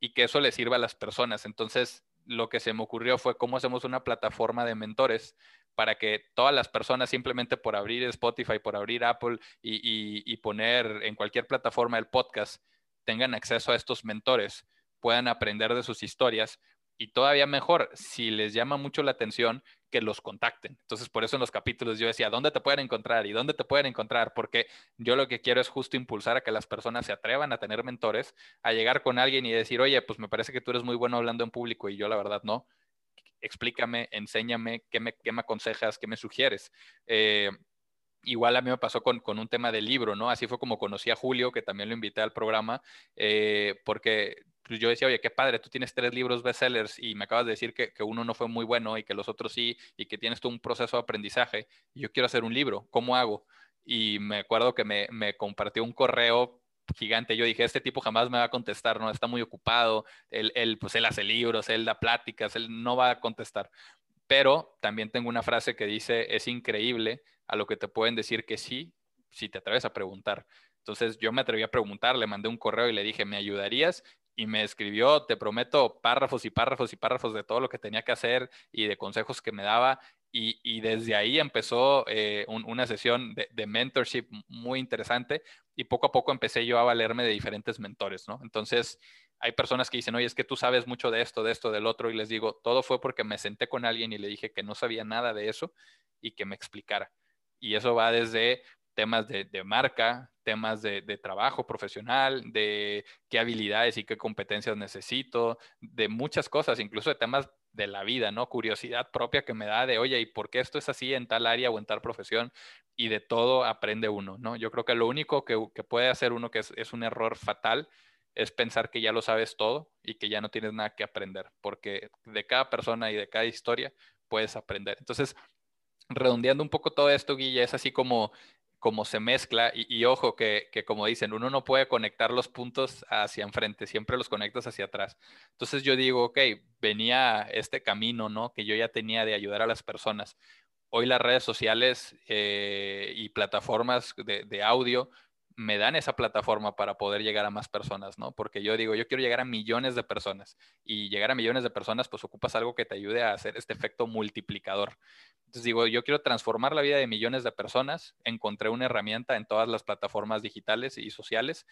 B: y que eso le sirva a las personas. Entonces, lo que se me ocurrió fue cómo hacemos una plataforma de mentores para que todas las personas simplemente por abrir Spotify, por abrir Apple y, poner en cualquier plataforma el podcast, tengan acceso a estos mentores, puedan aprender de sus historias y todavía mejor, si les llama mucho la atención, que los contacten. Entonces, por eso en los capítulos yo decía, ¿dónde te pueden encontrar? ¿Y dónde te pueden encontrar? Porque yo lo que quiero es justo impulsar a que las personas se atrevan a tener mentores, a llegar con alguien y decir, oye, pues me parece que tú eres muy bueno hablando en público y yo la verdad no. Explícame, enséñame, qué me, qué me aconsejas, qué me sugieres. Eh, igual a mí me pasó con, con, un tema del libro, ¿no? Así fue como conocí a Julio, que también lo invité al programa, eh, porque pues yo decía, oye, qué padre, tú tienes tres libros bestsellers y me acabas de decir que, que, uno no fue muy bueno y que los otros sí, y que tienes tú un proceso de aprendizaje, y yo quiero hacer un libro, ¿cómo hago? Y me acuerdo que me, me compartió un correo gigante. Yo dije, este tipo jamás me va a contestar, ¿no? Está muy ocupado, él, él, pues él hace libros, él da pláticas, él no va a contestar. Pero también tengo una frase que dice, es increíble a lo que te pueden decir que sí, si te atreves a preguntar. Entonces yo me atreví a preguntar, le mandé un correo y le dije, ¿me ayudarías? Y me escribió, te prometo, párrafos y párrafos y párrafos de todo lo que tenía que hacer y de consejos que me daba. Y, desde ahí empezó eh, una sesión de, de, mentorship muy interesante y poco a poco empecé yo a valerme de diferentes mentores, ¿no? Entonces, hay personas que dicen, oye, es que tú sabes mucho de esto, de esto, del otro, y les digo, todo fue porque me senté con alguien y le dije que no sabía nada de eso y que me explicara. Y eso va desde temas de, marca, temas de, trabajo profesional, de qué habilidades y qué competencias necesito, de muchas cosas, incluso de temas de la vida, ¿no? Curiosidad propia que me da de, oye, ¿y por qué esto es así en tal área o en tal profesión? Y de todo aprende uno, ¿no? Yo creo que lo único que, puede hacer uno que es, es un error fatal es pensar que ya lo sabes todo y que ya no tienes nada que aprender, porque de cada persona y de cada historia puedes aprender. Entonces, redondeando un poco todo esto, Guille, es así como, como se mezcla y, ojo que, como dicen, uno no puede conectar los puntos hacia enfrente, siempre los conectas hacia atrás. Entonces yo digo, ok, venía este camino, ¿no? Que yo ya tenía de ayudar a las personas. Hoy las redes sociales eh, y plataformas de audio me dan esa plataforma para poder llegar a más personas, ¿no? Porque yo digo, yo quiero llegar a millones de personas y llegar a millones de personas, pues ocupas algo que te ayude a hacer este efecto multiplicador. Entonces digo, yo quiero transformar la vida de millones de personas, encontré una herramienta en todas las plataformas digitales y sociales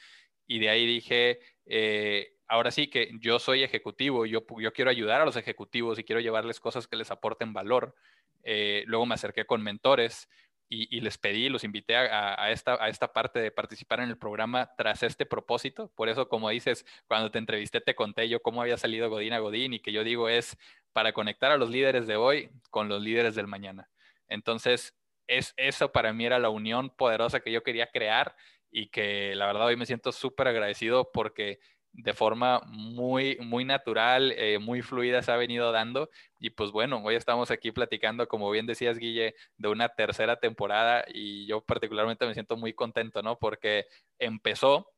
B: y de ahí dije, eh, ahora sí que yo soy ejecutivo, yo, yo quiero ayudar a los ejecutivos y quiero llevarles cosas que les aporten valor. Eh, luego me acerqué con mentores, y, les pedí, los invité a, esta, a esta parte de participar en el programa tras este propósito. Por eso, como dices, cuando te entrevisté te conté yo cómo había salido Godín a Godín y que yo digo es para conectar a los líderes de hoy con los líderes del mañana. Entonces, es, eso para mí era la unión poderosa que yo quería crear y que la verdad hoy me siento súper agradecido porque de forma muy, muy natural, eh, muy fluida se ha venido dando. Y pues bueno, hoy estamos aquí platicando, como bien decías, Guille, de una tercera temporada y yo particularmente me siento muy contento, ¿no? Porque empezó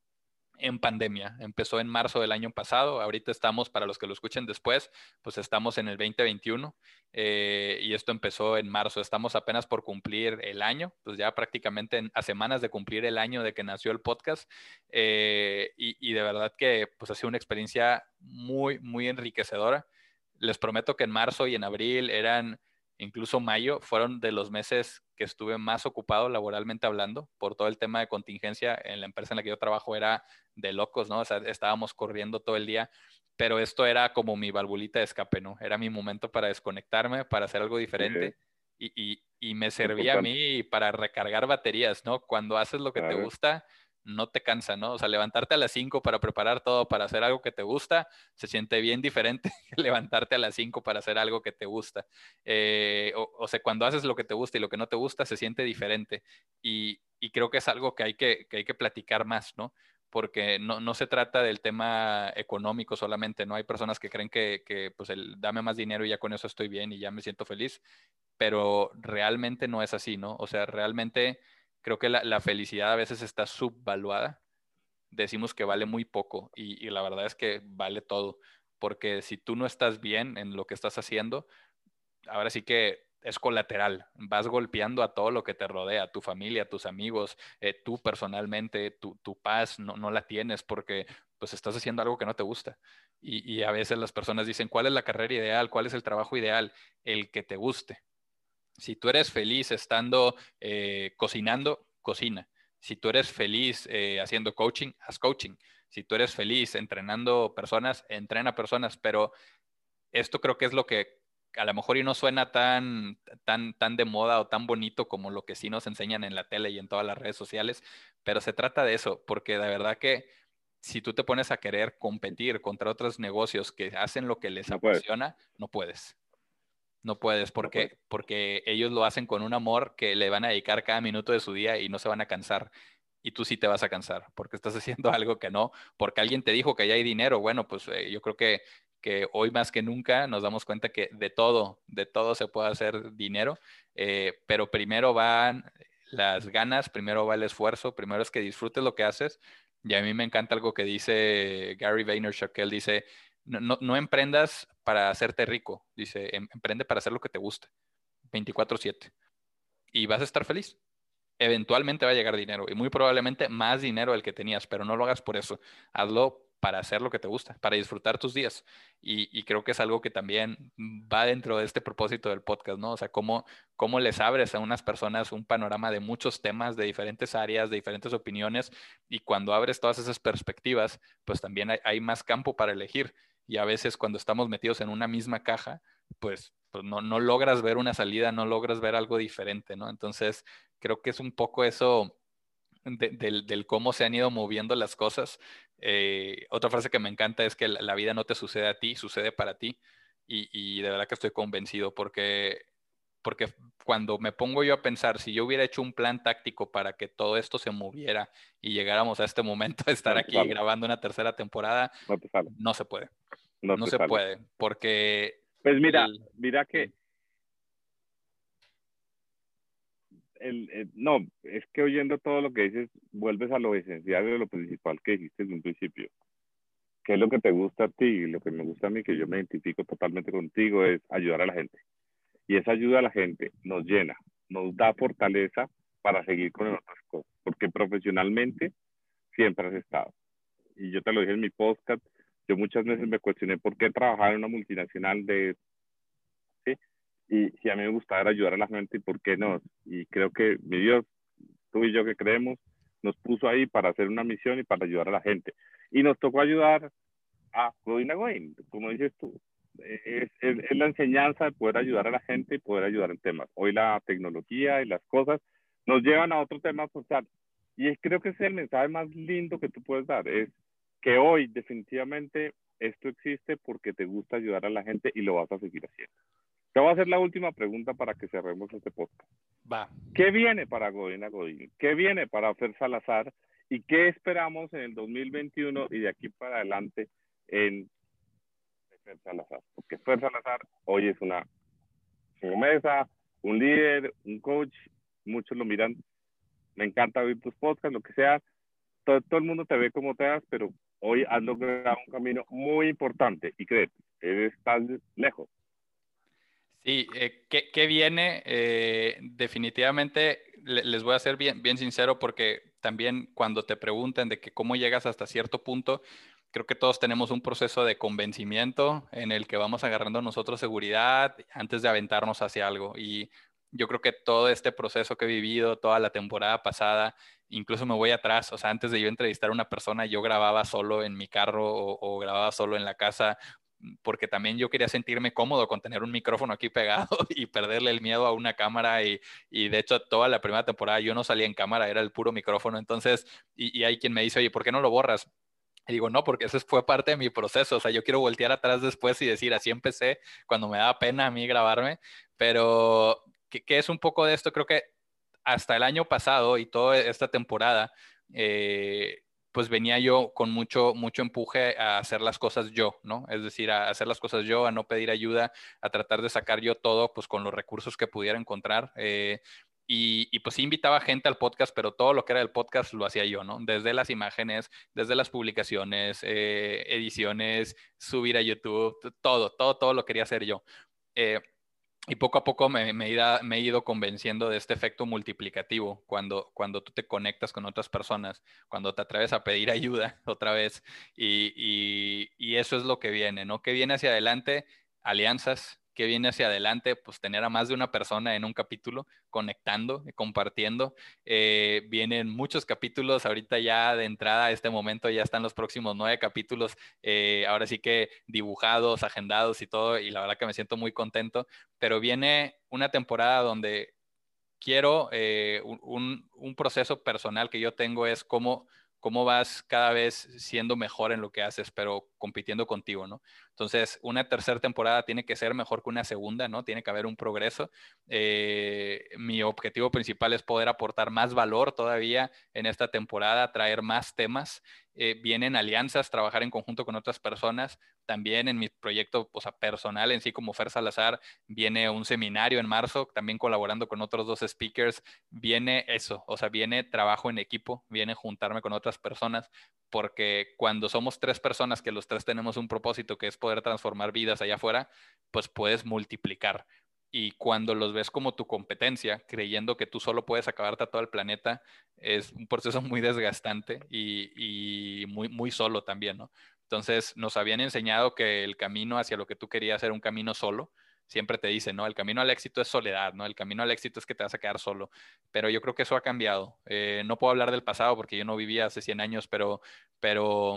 B: en pandemia. Empezó en marzo del año pasado. Ahorita estamos, para los que lo escuchen después, pues estamos en el 2021 eh, y esto empezó en marzo. Estamos apenas por cumplir el año, pues ya prácticamente a semanas de cumplir el año de que nació el podcast. Eh, y, y, de verdad que pues ha sido una experiencia muy, muy enriquecedora. Les prometo que en marzo y en abril eran incluso mayo, fueron de los meses que estuve más ocupado laboralmente hablando por todo el tema de contingencia en la empresa en la que yo trabajo era de locos, ¿no? O sea, estábamos corriendo todo el día, pero esto era como mi valvulita de escape, ¿no? Era mi momento para desconectarme, para hacer algo diferente. Y, y, me servía a mí para recargar baterías, ¿no? Cuando haces lo que te gusta, no te cansa, ¿no? O sea, levantarte a las 5 para preparar todo, para hacer algo que te gusta, se siente bien diferente [laughs] que levantarte a las 5 para hacer algo que te gusta. Eh, o, sea, cuando haces lo que te gusta y lo que no te gusta, se siente diferente. Y, creo que es algo que hay que, hay que platicar más, ¿no? Porque no, se trata del tema económico solamente, ¿no? Hay personas que creen que, que, pues, el dame más dinero y ya con eso estoy bien y ya me siento feliz, pero realmente no es así, ¿no? O sea, realmente creo que la, felicidad a veces está subvaluada. Decimos que vale muy poco y, la verdad es que vale todo, porque si tú no estás bien en lo que estás haciendo, ahora sí que es colateral, vas golpeando a todo lo que te rodea, tu familia, tus amigos, eh, tú personalmente, tu, paz no, no, la tienes porque pues estás haciendo algo que no te gusta. Y, a veces las personas dicen, ¿cuál es la carrera ideal? ¿Cuál es el trabajo ideal? El que te guste. Si tú eres feliz estando eh, cocinando, cocina. Si tú eres feliz eh, haciendo coaching, haz coaching. Si tú eres feliz entrenando personas, entrena personas. Pero esto creo que es lo que a lo mejor y no suena tan, tan, tan de moda o tan bonito como lo que sí nos enseñan en la tele y en todas las redes sociales, pero se trata de eso, porque de verdad que si tú te pones a querer competir contra otros negocios que hacen lo que les apasiona, no puedes. No puedes, porque, porque ellos lo hacen con un amor que le van a dedicar cada minuto de su día y no se van a cansar. Y tú sí te vas a cansar, porque estás [laughs] haciendo algo que no, porque alguien te dijo que ya hay dinero. Bueno, pues eh, yo creo que que hoy más que nunca nos damos cuenta que de todo, de todo se puede hacer dinero, eh, pero primero van las ganas, primero va el esfuerzo, primero es que disfrutes lo que haces. Y a mí me encanta algo que dice Gary Vaynerchuk, que él dice, no, no, emprendas para hacerte rico, dice, em, emprende para hacer lo que te guste, 24/7. Y vas a estar feliz. Eventualmente va a llegar dinero y muy probablemente más dinero del que tenías, pero no lo hagas por eso. Hazlo para hacer lo que te gusta, para disfrutar tus días. Y, creo que es algo que también va dentro de este propósito del podcast, ¿no? O sea, cómo, cómo les abres a unas personas un panorama de muchos temas, de diferentes áreas, de diferentes opiniones, y cuando abres todas esas perspectivas, pues también hay, más campo para elegir. Y a veces cuando estamos metidos en una misma caja, pues, pues no, no logras ver una salida, no logras ver algo diferente, ¿no? Entonces, creo que es un poco eso del, cómo se han ido moviendo las cosas. Eh, otra frase que me encanta es que la, vida no te sucede a ti, sucede para ti. Y, de verdad que estoy convencido porque, porque cuando me pongo yo a pensar, si yo hubiera hecho un plan táctico para que todo esto se moviera y llegáramos a este momento de estar aquí grabando una tercera temporada, no, se puede. No, se puede, porque...
A: Pues mira, mira que no, es que oyendo todo lo que dices, vuelves a lo esencial de lo principal que dijiste desde un principio. ¿Qué es lo que te gusta a ti? Y lo que me gusta a mí, que yo me identifico totalmente contigo, es ayudar a la gente. Y esa ayuda a la gente nos llena, nos da fortaleza para seguir con otras cosas. Porque profesionalmente siempre has estado. Y yo te lo dije en mi podcast, yo muchas veces me cuestioné por qué trabajar en una multinacional de y si a mí me gustaba ayudar a la gente, ¿por qué no? Y creo que mi Dios, tú y yo que creemos, nos puso ahí para hacer una misión y para ayudar a la gente. Y nos tocó ayudar a Godina Goin, como dices tú. Es, es, la enseñanza de poder ayudar a la gente y poder ayudar en temas. Hoy la tecnología y las cosas nos llevan a otro tema social. Y creo que es el mensaje más lindo que tú puedes dar, es que hoy definitivamente esto existe porque te gusta ayudar a la gente y lo vas a seguir haciendo. Te voy a hacer la última pregunta para que cerremos este podcast.
B: Va.
A: ¿Qué viene para Godina Godín? ¿Qué viene para Fer Salazar? ¿Y qué esperamos en el 2021 y de aquí para adelante en Fer Salazar? Porque Fer Salazar hoy es una mesa, un líder, un coach, muchos lo miran. Me encanta oír tus podcasts, lo que sea. Todo, todo el mundo te ve como te das, pero hoy has logrado un camino muy importante y créete, estás lejos
B: Sí, eh, ¿qué, viene? Eh, definitivamente les voy a ser bien, bien sincero porque también cuando te preguntan de que cómo llegas hasta cierto punto, creo que todos tenemos un proceso de convencimiento en el que vamos agarrando nosotros seguridad antes de aventarnos hacia algo. Y yo creo que todo este proceso que he vivido, toda la temporada pasada, incluso me voy atrás, o sea, antes de yo entrevistar a una persona, yo grababa solo en mi carro o, o grababa solo en la casa porque también yo quería sentirme cómodo con tener un micrófono aquí [laughs] pegado y perderle el miedo a una cámara y, y de hecho toda la primera temporada yo no salía en cámara, era el puro micrófono, entonces, y, y hay quien me dice, oye, ¿por qué no lo borras? Y digo, no, porque eso fue parte de mi proceso. O sea, yo quiero voltear atrás después y decir, así empecé cuando me daba pena a mí grabarme. Pero, ¿qué, qué es un poco de esto? Creo que hasta el año pasado y toda esta temporada, eh, pues venía yo con mucho, mucho empuje a hacer las cosas yo, ¿no? Es decir, a hacer las cosas yo, a no pedir ayuda, a tratar de sacar yo todo, pues con los recursos que pudiera encontrar. Eh, y, pues invitaba gente al podcast, pero todo lo que era el podcast lo hacía yo, ¿no? Desde las imágenes, desde las publicaciones, eh, ediciones, subir a YouTube, todo, todo, todo lo quería hacer yo. Eh, y poco a poco me, me, he ido convenciendo de este efecto multiplicativo cuando, cuando tú te conectas con otras personas, cuando te atreves a pedir [laughs] ayuda otra vez. Y, y, y eso es lo que viene, ¿no? Que viene hacia adelante, alianzas, que viene hacia adelante, pues tener a más de una persona en un capítulo conectando, compartiendo. Eh, vienen muchos capítulos, ahorita ya de entrada a este momento ya están los próximos nueve capítulos, eh, ahora sí que dibujados, agendados y todo, y la verdad que me siento muy contento, pero viene una temporada donde quiero eh, un, un proceso personal que yo tengo es cómo cómo vas cada vez siendo mejor en lo que haces, pero compitiendo contigo, ¿no? Entonces, una tercera temporada tiene que ser mejor que una segunda, ¿no? Tiene que haber un progreso. Eh, mi objetivo principal es poder aportar más valor todavía en esta temporada, traer más temas eh, vienen alianzas, trabajar en conjunto con otras personas. También en mi proyecto o sea, personal en sí como Fer Salazar, viene un seminario en marzo, también colaborando con otros dos speakers. Viene eso, o sea, viene trabajo en equipo, viene juntarme con otras personas, porque cuando somos tres personas que los tres tenemos un propósito que es poder transformar vidas allá afuera, pues puedes multiplicar y cuando los ves como tu competencia, creyendo que tú solo puedes acabarte a todo el planeta, es un proceso [laughs] muy desgastante y, muy, solo también, ¿no? Entonces, nos habían enseñado que el camino hacia lo que tú querías era un camino solo. Siempre te dicen, ¿no? El camino al éxito es soledad, ¿no? El camino al éxito es que te vas a quedar solo. Pero yo creo que eso ha cambiado. Eh, no puedo hablar del pasado porque yo no vivía hace 100 años, pero, pero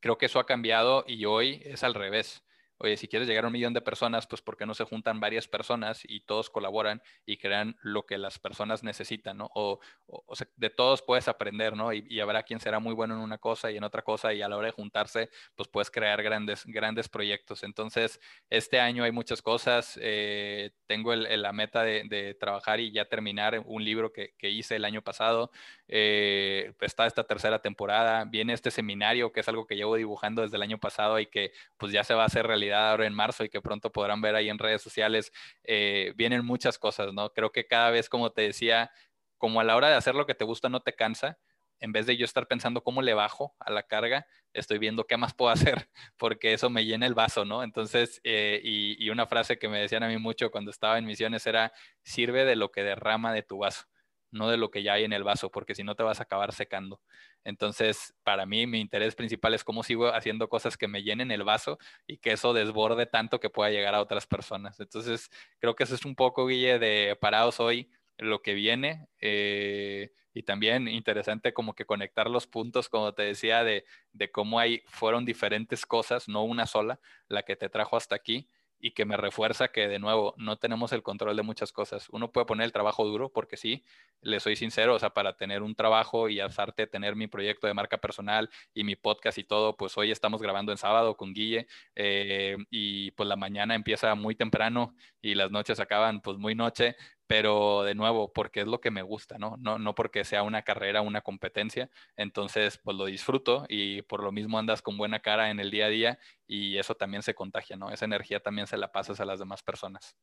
B: creo que eso ha cambiado y hoy es al revés oye, si quieres llegar a un millón de personas, pues ¿por qué no se juntan varias personas y todos colaboran y crean lo que las personas necesitan, ¿no? O, o, sea, de todos puedes aprender, ¿no? Y, y, habrá quien será muy bueno en una cosa y en otra cosa y a la hora de juntarse, pues puedes crear grandes, grandes proyectos. Entonces, este año hay muchas cosas. Eh, tengo el, la meta de, de, trabajar y ya terminar un libro que, que hice el año pasado. Eh, está esta tercera temporada. Viene este seminario, que es algo que llevo dibujando desde el año pasado y que pues ya se va a hacer realidad ahora en marzo y que pronto podrán ver ahí en redes sociales, eh, vienen muchas cosas, ¿no? Creo que cada vez, como te decía, como a la hora de hacer lo que te gusta no te cansa, en vez de yo estar pensando cómo le bajo a la carga, estoy viendo qué más puedo [laughs] hacer, porque eso me llena el vaso, ¿no? Entonces, eh, y, y, una frase que me decían a mí mucho cuando estaba en misiones era, sirve de lo que derrama de tu vaso no de lo que ya hay en el vaso, porque si no te vas a acabar secando. Entonces, para mí, mi interés principal es cómo sigo haciendo cosas que me llenen el vaso y que eso desborde tanto que pueda llegar a otras personas. Entonces, creo que eso es un poco, Guille, de parados hoy, lo que viene. Eh, y también interesante como que conectar los puntos, como te decía, de, de cómo hay, fueron diferentes cosas, no una sola, la que te trajo hasta aquí y que me refuerza que de nuevo no tenemos el control de muchas cosas. Uno puede poner el trabajo duro porque sí, le soy sincero, o sea, para tener un trabajo y aparte tener mi proyecto de marca personal y mi podcast y todo, pues hoy estamos grabando en sábado con Guille eh, y pues la mañana empieza muy temprano y las noches acaban pues muy noche, pero de nuevo, porque es lo que me gusta, ¿no? No, no porque sea una carrera, una competencia, entonces pues lo disfruto y por lo mismo andas con buena cara en el día a día y eso también se contagia, ¿no? Esa energía también se la pasas a las demás personas.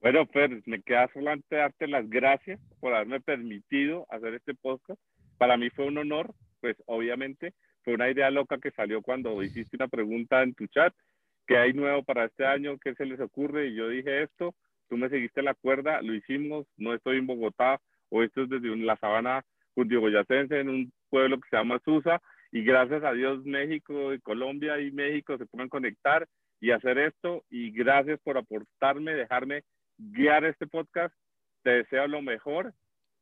A: Bueno, Fer, me queda solamente darte las gracias por haberme permitido hacer este podcast. Para mí fue un honor, pues obviamente fue una idea loca que salió cuando hiciste una pregunta en tu chat ¿qué hay nuevo para este año? ¿Qué se les ocurre? Y yo dije esto, tú me seguiste la cuerda, lo hicimos, no estoy en Bogotá, o esto es desde la sabana cundiboyacense, en un pueblo que se llama Susa, y gracias a Dios México y Colombia y México se pueden conectar y hacer esto, y gracias por aportarme, dejarme guiar este podcast, te deseo lo mejor,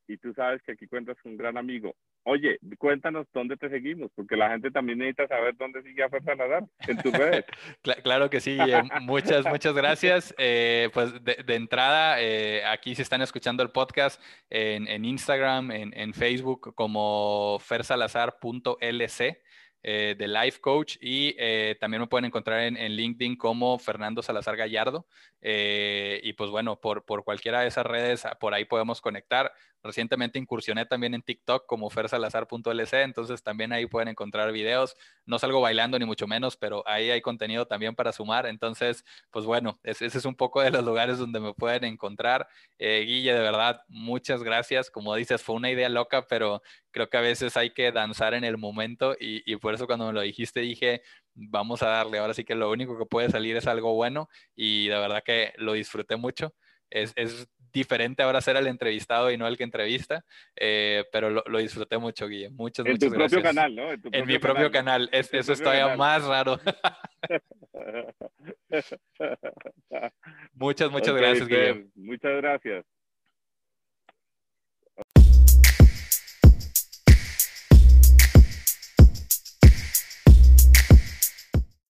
A: y tú sabes que aquí cuentas con un gran amigo. Oye, cuéntanos dónde te seguimos, porque la gente también necesita saber dónde sigue a Fer Salazar en tus redes. [laughs]
B: claro que sí, eh, muchas, muchas gracias. Eh, pues de, entrada, eh, aquí se están escuchando el podcast en, Instagram, en, Facebook como fersalazar.lc. Eh, de Life Coach y eh, también me pueden encontrar en, LinkedIn como Fernando Salazar Gallardo. Y pues bueno, por, por cualquiera de esas redes, por ahí podemos conectar. Recientemente incursioné también en TikTok como fersalazar.lc, entonces también ahí pueden encontrar videos. No salgo bailando ni mucho menos, pero ahí hay contenido también para sumar. Entonces, pues bueno, ese, es un poco de los lugares donde me pueden encontrar. Guille, de verdad, muchas gracias. Como dices, fue una idea loca, pero creo que a veces hay que danzar en el momento y, y por eso cuando me lo dijiste dije, vamos a darle. Ahora sí que lo único que puede salir es algo bueno y de verdad que lo disfruté mucho. Es, es diferente ahora ser el entrevistado y no el que entrevista, eh, pero lo, lo, disfruté mucho, Guille. Muchas,
A: en
B: muchas
A: tu
B: gracias.
A: propio canal, ¿no?
B: En, en mi propio canal. canal. Es, eso es todavía canal. más raro. [laughs] muchas, muchas okay, gracias, Guille.
A: Muchas gracias.